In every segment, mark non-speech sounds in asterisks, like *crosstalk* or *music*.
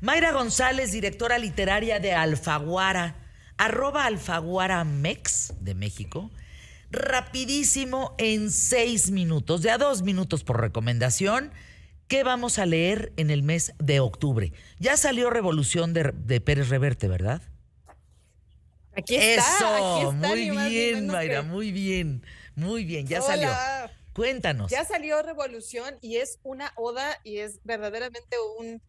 Mayra González, directora literaria de Alfaguara, arroba Alfaguara Mex de México. Rapidísimo, en seis minutos, de a dos minutos por recomendación. ¿Qué vamos a leer en el mes de octubre? Ya salió Revolución de, de Pérez Reverte, ¿verdad? Aquí está. Eso, muy bien, Mayra, muy bien, muy bien, ya salió. Cuéntanos. Ya salió Revolución y es una oda y es verdaderamente un,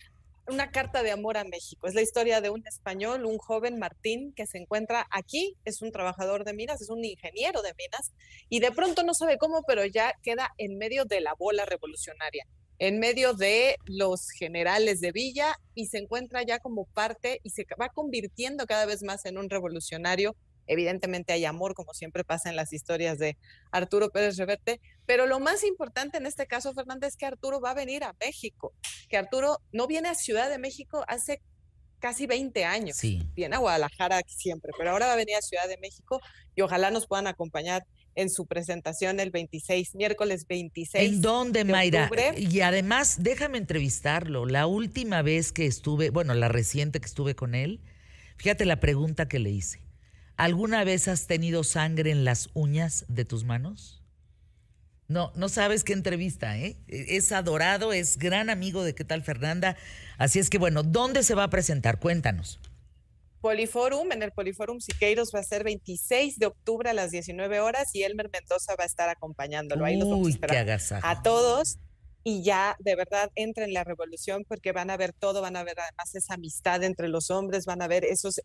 una carta de amor a México. Es la historia de un español, un joven Martín, que se encuentra aquí, es un trabajador de minas, es un ingeniero de minas, y de pronto no sabe cómo, pero ya queda en medio de la bola revolucionaria en medio de los generales de Villa y se encuentra ya como parte y se va convirtiendo cada vez más en un revolucionario. Evidentemente hay amor, como siempre pasa en las historias de Arturo Pérez Reverte, pero lo más importante en este caso, Fernández, es que Arturo va a venir a México, que Arturo no viene a Ciudad de México hace casi 20 años. Sí. Viene a Guadalajara siempre, pero ahora va a venir a Ciudad de México y ojalá nos puedan acompañar en su presentación el 26, miércoles 26. ¿En dónde, Mayra? Y además, déjame entrevistarlo. La última vez que estuve, bueno, la reciente que estuve con él, fíjate la pregunta que le hice. ¿Alguna vez has tenido sangre en las uñas de tus manos? No, no sabes qué entrevista, ¿eh? Es adorado, es gran amigo de qué tal Fernanda. Así es que, bueno, ¿dónde se va a presentar? Cuéntanos. Poliforum, en el Poliforum Siqueiros va a ser 26 de octubre a las 19 horas y Elmer Mendoza va a estar acompañándolo. Ahí los vamos a esperar a todos y ya de verdad entren en la revolución porque van a ver todo, van a ver además esa amistad entre los hombres, van a ver esos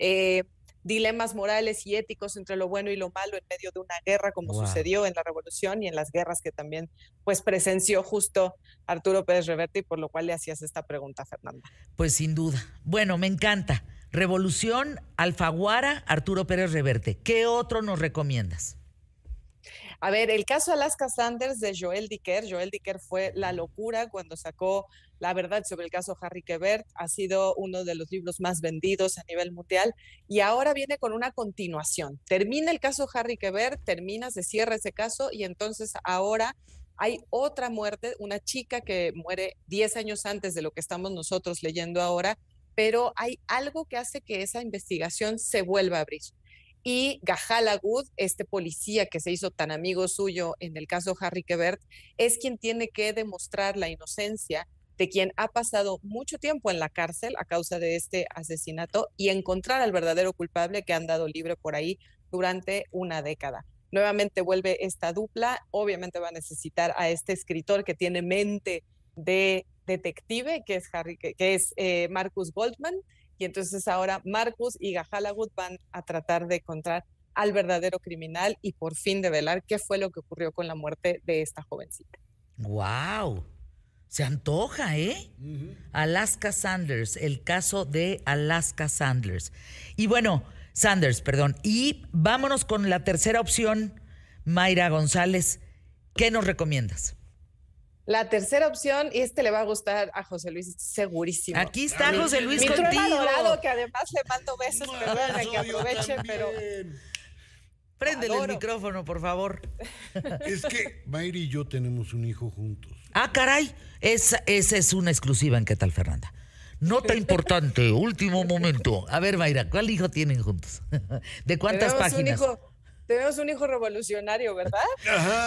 eh, dilemas morales y éticos entre lo bueno y lo malo en medio de una guerra como sucedió en la revolución y en las guerras que también pues presenció justo Arturo Pérez Reverte y por lo cual le hacías esta pregunta, Fernanda. Pues sin duda. Bueno, me encanta. Revolución, Alfaguara, Arturo Pérez Reverte. ¿Qué otro nos recomiendas? A ver, el caso Alaska Sanders de Joel Dicker. Joel Dicker fue la locura cuando sacó la verdad sobre el caso Harry Quebert. Ha sido uno de los libros más vendidos a nivel mundial y ahora viene con una continuación. Termina el caso Harry Quebert, termina, se cierra ese caso y entonces ahora hay otra muerte, una chica que muere 10 años antes de lo que estamos nosotros leyendo ahora pero hay algo que hace que esa investigación se vuelva a abrir. Y Gajala Good, este policía que se hizo tan amigo suyo en el caso Harry Quebert, es quien tiene que demostrar la inocencia de quien ha pasado mucho tiempo en la cárcel a causa de este asesinato y encontrar al verdadero culpable que han dado libre por ahí durante una década. Nuevamente vuelve esta dupla, obviamente va a necesitar a este escritor que tiene mente de detective, que es, Harry, que, es eh, Marcus Goldman, y entonces ahora Marcus y Gahalagut van a tratar de encontrar al verdadero criminal y por fin develar qué fue lo que ocurrió con la muerte de esta jovencita. ¡Wow! Se antoja, ¿eh? Alaska Sanders, el caso de Alaska Sanders. Y bueno, Sanders, perdón. Y vámonos con la tercera opción, Mayra González. ¿Qué nos recomiendas? La tercera opción, y este le va a gustar a José Luis, segurísimo. Aquí está José Luis Mi contigo. adorado, que además le mando besos, perdón, que aproveche, pero... Préndele el micrófono, por favor. *laughs* Es que Mayri y yo tenemos un hijo juntos. Ah, caray. Esa, esa es una exclusiva en ¿Qué tal, Fernanda? Nota importante, *laughs* último momento. A ver, Mayra, ¿cuál hijo tienen juntos? *laughs* ¿De cuántas páginas? tenemos un hijo revolucionario, ¿verdad?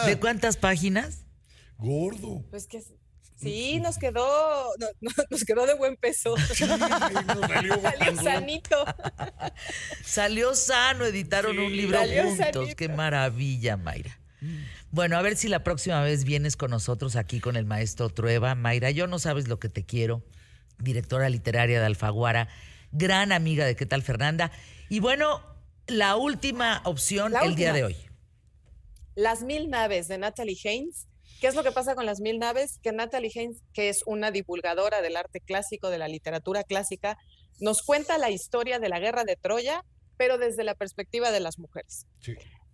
¿De cuántas páginas? Gordo. Pues que sí, nos quedó, *laughs* nos quedó de buen peso. salió, *laughs* sanito. salió sano, editaron un libro juntos. Qué maravilla, Mayra. Bueno, a ver si la próxima vez vienes con nosotros aquí con el maestro Trueba. Mayra, yo no sabes lo que te quiero. Directora literaria de Alfaguara, gran amiga de qué tal Fernanda. Y bueno, la última opción el día de hoy. Las mil naves de Natalie Haynes ¿Qué es lo que pasa con las mil naves? Que Natalie Haynes, que es una divulgadora del arte clásico, de la literatura clásica, nos cuenta la historia de la guerra de Troya, pero desde la perspectiva de las mujeres.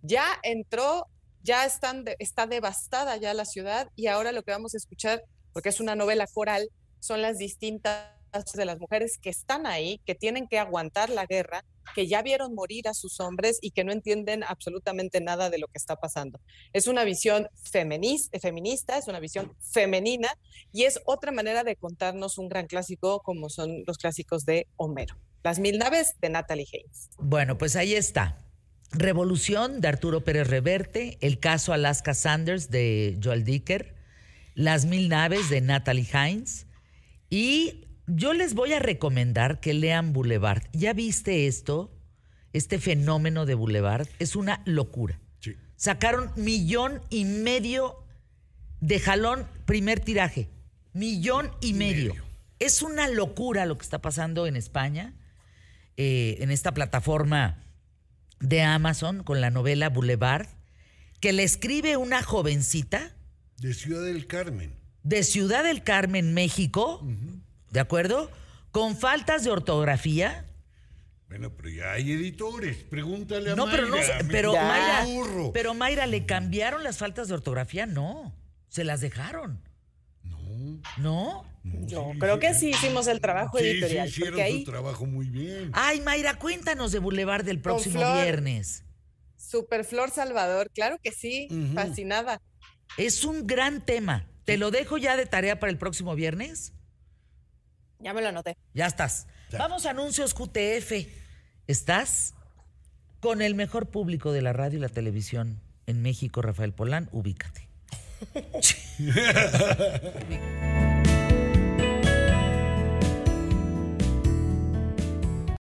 Ya entró, ya están está devastada ya la ciudad y ahora lo que vamos a escuchar, porque es una novela coral, son las distintas de las mujeres que están ahí, que tienen que aguantar la guerra, que ya vieron morir a sus hombres y que no entienden absolutamente nada de lo que está pasando. Es una visión feminista, es una visión femenina y es otra manera de contarnos un gran clásico como son los clásicos de Homero. Las mil naves de Natalie Haynes. Bueno, pues ahí está. Revolución de Arturo Pérez Reverte, el caso Alaska Sanders de Joel Dicker, Las mil naves de Natalie Hines y yo les voy a recomendar que lean Boulevard. ¿Ya viste esto? Este fenómeno de Boulevard es una locura. Sí. Sacaron millón y medio de jalón primer tiraje. Millón y, medio. Es una locura lo que está pasando en España, eh, en esta plataforma de Amazon con la novela Boulevard, que le escribe una jovencita. De Ciudad del Carmen. De Ciudad del Carmen, México. ¿De acuerdo? Con faltas de ortografía. Bueno, pero ya hay editores. Pregúntale a no, Mayra. pero no, pero Mayra, pero Mayra, ¿le cambiaron las faltas de ortografía? No, se las dejaron. No, ¿No? no, Yo sí, creo sí. que sí hicimos el trabajo Sí, editorial. sí, hicieron porque ahí, su trabajo muy bien. Ay, Mayra, cuéntanos de Boulevard del próximo Flor. viernes. Superflor Salvador, claro que sí, fascinada. Es un gran tema. ¿Te lo dejo ya de tarea para el próximo viernes? Ya me lo anoté. Ya estás. Ya. Vamos a anuncios QTF. ¿Estás? Con el mejor público de la radio y la televisión en México, Rafael Polán, ubícate. *laughs*